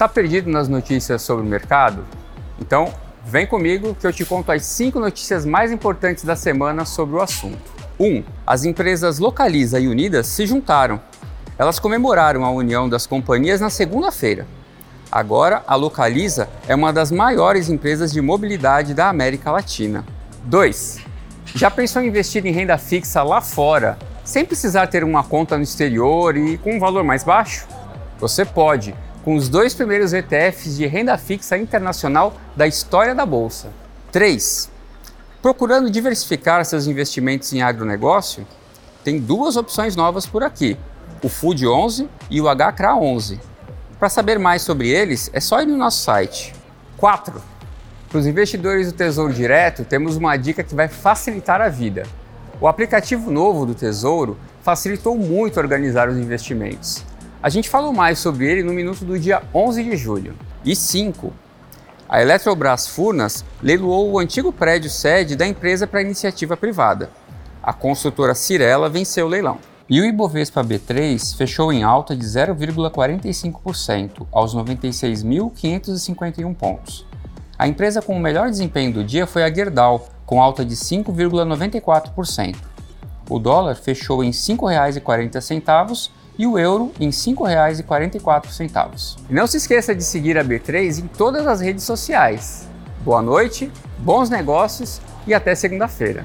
Tá perdido nas notícias sobre o mercado? Então, vem comigo que eu te conto as cinco notícias mais importantes da semana sobre o assunto. 1. Um, as empresas Localiza e Unidas se juntaram. Elas comemoraram a união das companhias na segunda-feira. Agora, a Localiza é uma das maiores empresas de mobilidade da América Latina. 2. Já pensou em investir em renda fixa lá fora, sem precisar ter uma conta no exterior e com um valor mais baixo? Você pode com os dois primeiros ETFs de renda fixa internacional da história da Bolsa. 3. Procurando diversificar seus investimentos em agronegócio? Tem duas opções novas por aqui, o Food 11 e o HCRA 11. Para saber mais sobre eles, é só ir no nosso site. 4. Para os investidores do Tesouro Direto, temos uma dica que vai facilitar a vida. O aplicativo novo do Tesouro facilitou muito organizar os investimentos. A gente falou mais sobre ele no minuto do dia 11 de julho. E 5. A Eletrobras Furnas leiloou o antigo prédio sede da empresa para iniciativa privada. A construtora Cirela venceu o leilão. E o Ibovespa B3 fechou em alta de 0,45% aos 96.551 pontos. A empresa com o melhor desempenho do dia foi a Gerdau, com alta de 5,94%. O dólar fechou em R$ 5,40 e o euro em R$ 5,44. E não se esqueça de seguir a B3 em todas as redes sociais. Boa noite, bons negócios e até segunda-feira.